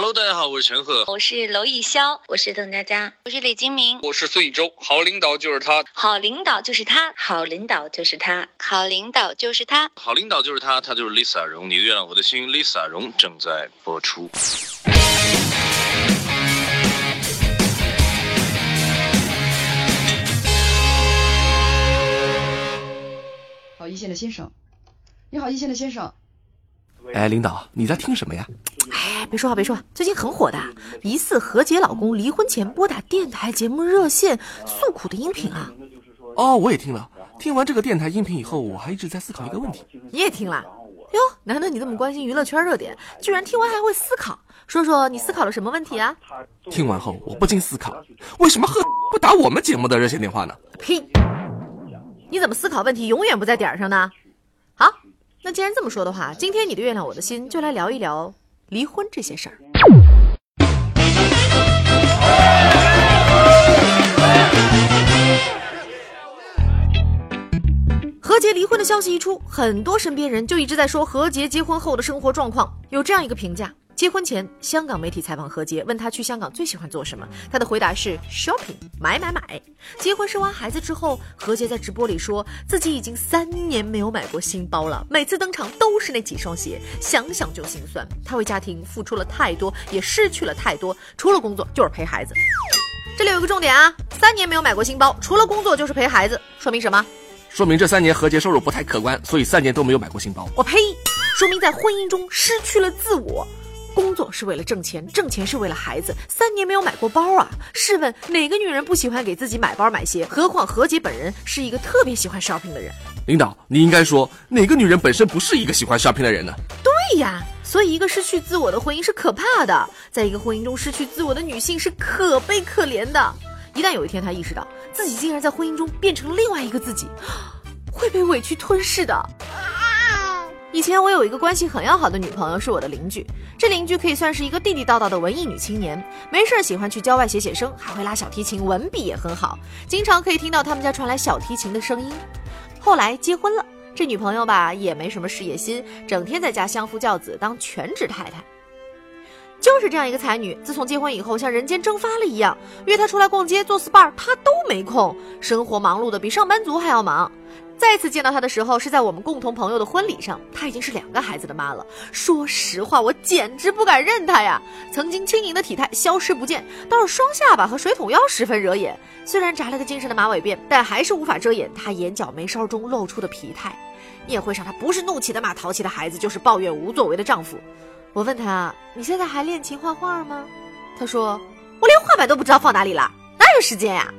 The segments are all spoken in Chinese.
Hello，大家好，我是陈赫，我是娄艺潇，我是邓家佳，我是李金铭，我是孙艺洲。好领导就是他，好领导就是他，好领导就是他，好领导就是他，好领导就是他，他就是 Lisa 荣。你的月亮我的心，Lisa 荣正在播出。好，一线的先生，你好，一线的先生。哎，领导，你在听什么呀？哎，别说话，别说话。最近很火的，疑似何洁老公离婚前拨打电台节目热线诉苦的音频啊。哦，我也听了。听完这个电台音频以后，我还一直在思考一个问题。你也听了？哟，难得你这么关心娱乐圈热点，居然听完还会思考。说说你思考了什么问题啊？听完后，我不禁思考，为什么何不打我们节目的热线电话呢？呸！你怎么思考问题永远不在点上呢？好。那既然这么说的话，今天你的月亮我的心就来聊一聊离婚这些事儿。何洁离婚的消息一出，很多身边人就一直在说何洁结婚后的生活状况，有这样一个评价。结婚前，香港媒体采访何洁，问她去香港最喜欢做什么，她的回答是 shopping，买买买。结婚生完孩子之后，何洁在直播里说自己已经三年没有买过新包了，每次登场都是那几双鞋，想想就心酸。她为家庭付出了太多，也失去了太多，除了工作就是陪孩子。这里有个重点啊，三年没有买过新包，除了工作就是陪孩子，说明什么？说明这三年何洁收入不太可观，所以三年都没有买过新包。我呸！说明在婚姻中失去了自我。工作是为了挣钱，挣钱是为了孩子。三年没有买过包啊？试问哪个女人不喜欢给自己买包买鞋？何况何洁本人是一个特别喜欢 shopping 的人。领导，你应该说哪个女人本身不是一个喜欢 shopping 的人呢？对呀，所以一个失去自我的婚姻是可怕的，在一个婚姻中失去自我的女性是可悲可怜的。一旦有一天她意识到自己竟然在婚姻中变成了另外一个自己，会被委屈吞噬的。以前我有一个关系很要好的女朋友，是我的邻居。这邻居可以算是一个地地道道的文艺女青年，没事喜欢去郊外写写生，还会拉小提琴，文笔也很好，经常可以听到他们家传来小提琴的声音。后来结婚了，这女朋友吧也没什么事业心，整天在家相夫教子，当全职太太。就是这样一个才女，自从结婚以后像人间蒸发了一样，约她出来逛街做 SPA，她都没空，生活忙碌的比上班族还要忙。再次见到她的时候，是在我们共同朋友的婚礼上。她已经是两个孩子的妈了。说实话，我简直不敢认她呀！曾经轻盈的体态消失不见，倒是双下巴和水桶腰十分惹眼。虽然扎了个精神的马尾辫，但还是无法遮掩她眼角眉梢中露出的疲态。宴会上，她不是怒气的骂淘气的孩子，就是抱怨无作为的丈夫。我问她：“你现在还练琴画画吗？”她说：“我连画板都不知道放哪里了，哪有时间呀？”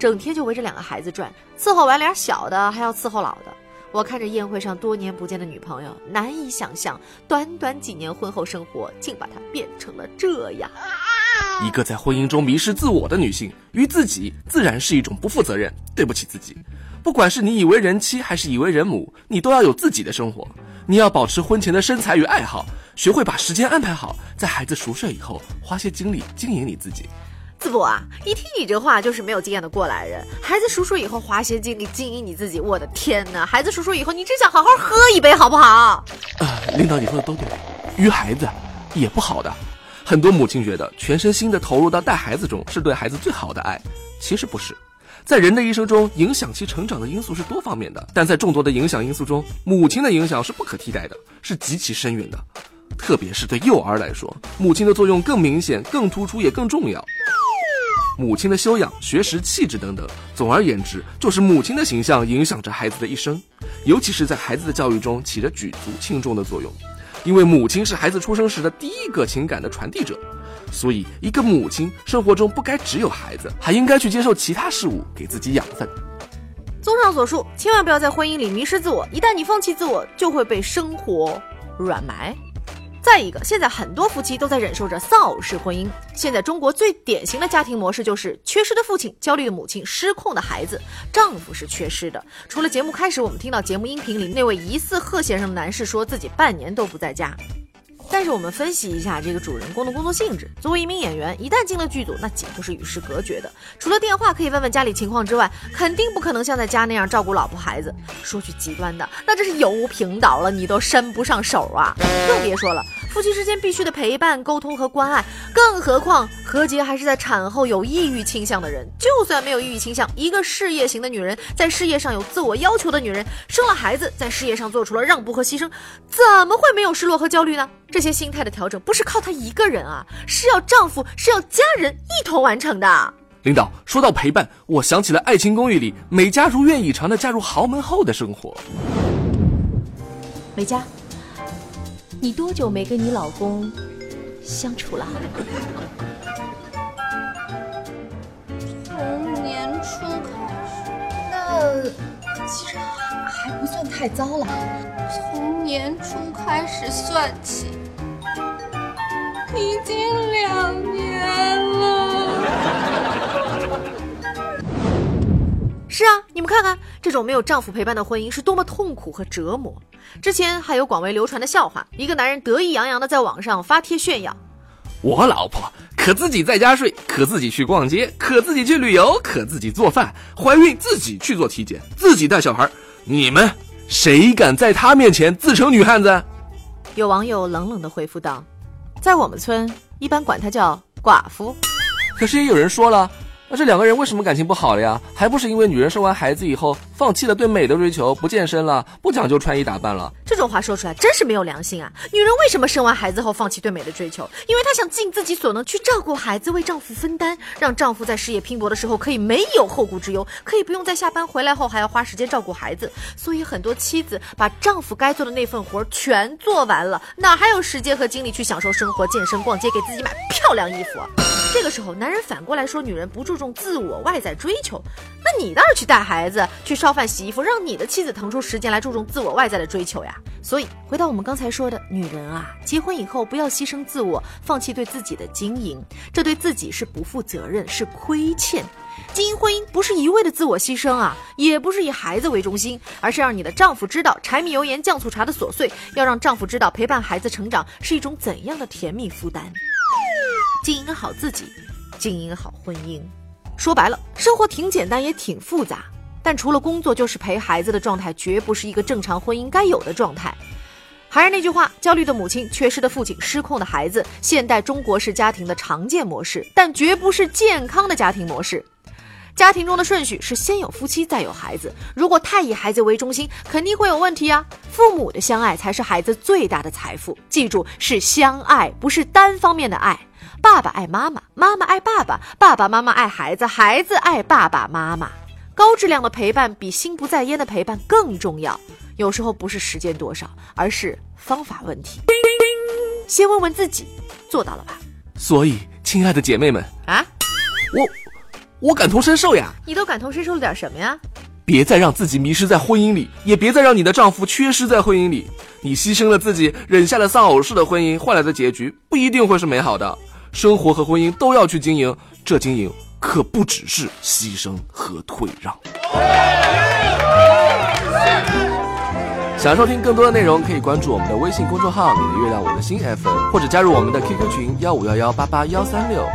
整天就围着两个孩子转，伺候完俩小的，还要伺候老的。我看着宴会上多年不见的女朋友，难以想象，短短几年婚后生活，竟把她变成了这样。一个在婚姻中迷失自我的女性，于自己自然是一种不负责任，对不起自己。不管是你以为人妻，还是以为人母，你都要有自己的生活。你要保持婚前的身材与爱好，学会把时间安排好，在孩子熟睡以后，花些精力经营你自己。淄博啊，一听你这话就是没有经验的过来人。孩子叔叔以后花些精力经营你自己，我的天哪！孩子叔叔以后，你只想好好喝一杯，好不好？呃，领导你说的都对，于孩子也不好的。很多母亲觉得全身心的投入到带孩子中是对孩子最好的爱，其实不是。在人的一生中，影响其成长的因素是多方面的，但在众多的影响因素中，母亲的影响是不可替代的，是极其深远的。特别是对幼儿来说，母亲的作用更明显、更突出，也更重要。母亲的修养、学识、气质等等，总而言之，就是母亲的形象影响着孩子的一生，尤其是在孩子的教育中起着举足轻重的作用。因为母亲是孩子出生时的第一个情感的传递者，所以一个母亲生活中不该只有孩子，还应该去接受其他事物，给自己养分。综上所述，千万不要在婚姻里迷失自我，一旦你放弃自我，就会被生活软埋。再一个，现在很多夫妻都在忍受着丧偶式婚姻。现在中国最典型的家庭模式就是缺失的父亲、焦虑的母亲、失控的孩子。丈夫是缺失的。除了节目开始，我们听到节目音频里那位疑似贺先生的男士说自己半年都不在家。但是我们分析一下这个主人公的工作性质。作为一名演员，一旦进了剧组，那几乎是与世隔绝的。除了电话可以问问家里情况之外，肯定不可能像在家那样照顾老婆孩子。说句极端的，那这是油瓶倒了，你都伸不上手啊！更别说了，夫妻之间必须的陪伴、沟通和关爱。更何况何洁还是在产后有抑郁倾向的人。就算没有抑郁倾向，一个事业型的女人，在事业上有自我要求的女人，生了孩子，在事业上做出了让步和牺牲，怎么会没有失落和焦虑呢？这些心态的调整不是靠她一个人啊，是要丈夫，是要家人一同完成的。领导说到陪伴，我想起了《爱情公寓》里美嘉如愿以偿的嫁入豪门后的生活。美嘉，你多久没跟你老公相处了？从年初开始，那其实还不算太糟了。从年初开始算起，已经两年了。是啊，你们看看，这种没有丈夫陪伴的婚姻是多么痛苦和折磨。之前还有广为流传的笑话，一个男人得意洋洋的在网上发帖炫耀：“我老婆可自己在家睡，可自己去逛街，可自己去旅游，可自己做饭，怀孕自己去做体检，自己带小孩。你们谁敢在她面前自称女汉子？”有网友冷冷的回复道：“在我们村，一般管她叫寡妇。”可是也有人说了。那这两个人为什么感情不好了呀？还不是因为女人生完孩子以后，放弃了对美的追求，不健身了，不讲究穿衣打扮了。这种话说出来真是没有良心啊！女人为什么生完孩子后放弃对美的追求？因为她想尽自己所能去照顾孩子，为丈夫分担，让丈夫在事业拼搏的时候可以没有后顾之忧，可以不用在下班回来后还要花时间照顾孩子。所以很多妻子把丈夫该做的那份活全做完了，哪还有时间和精力去享受生活、健身、逛街、给自己买漂亮衣服？这个时候，男人反过来说女人不注重自我外在追求，那你倒是去带孩子、去烧饭、洗衣服，让你的妻子腾出时间来注重自我外在的追求呀。所以，回到我们刚才说的，女人啊，结婚以后不要牺牲自我，放弃对自己的经营，这对自己是不负责任，是亏欠。经营婚姻不是一味的自我牺牲啊，也不是以孩子为中心，而是让你的丈夫知道柴米油盐酱醋茶的琐碎，要让丈夫知道陪伴孩子成长是一种怎样的甜蜜负担。经营好自己，经营好婚姻。说白了，生活挺简单，也挺复杂。但除了工作就是陪孩子的状态，绝不是一个正常婚姻该有的状态。还是那句话，焦虑的母亲、缺失的父亲、失控的孩子，现代中国式家庭的常见模式，但绝不是健康的家庭模式。家庭中的顺序是先有夫妻，再有孩子。如果太以孩子为中心，肯定会有问题啊！父母的相爱才是孩子最大的财富。记住，是相爱，不是单方面的爱。爸爸爱妈妈，妈妈爱爸爸，爸爸妈妈爱孩子，孩子爱爸爸妈妈。高质量的陪伴比心不在焉的陪伴更重要。有时候不是时间多少，而是方法问题。先问问自己，做到了吧？所以，亲爱的姐妹们啊，我我感同身受呀。你都感同身受了点什么呀？别再让自己迷失在婚姻里，也别再让你的丈夫缺失在婚姻里。你牺牲了自己，忍下了丧偶式的婚姻，换来的结局不一定会是美好的。生活和婚姻都要去经营，这经营可不只是牺牲和退让。想收听更多的内容，可以关注我们的微信公众号“你的月亮我的心 FM”，或者加入我们的 QQ 群幺五幺幺八八幺三六。